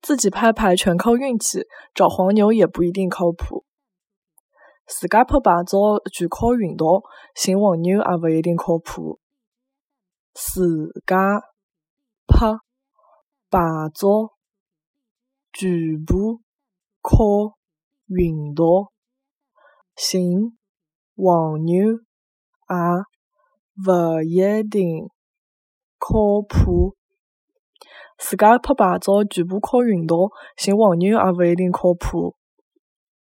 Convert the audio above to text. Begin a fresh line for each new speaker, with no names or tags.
自己拍牌全靠运气，找黄牛也不一定靠谱。自家拍牌照全靠运道，寻黄牛也勿一定靠谱。自家拍牌照全部靠运道，寻黄牛也勿一定靠谱。自家拍牌照全部靠运道，寻黄牛也勿一定靠谱。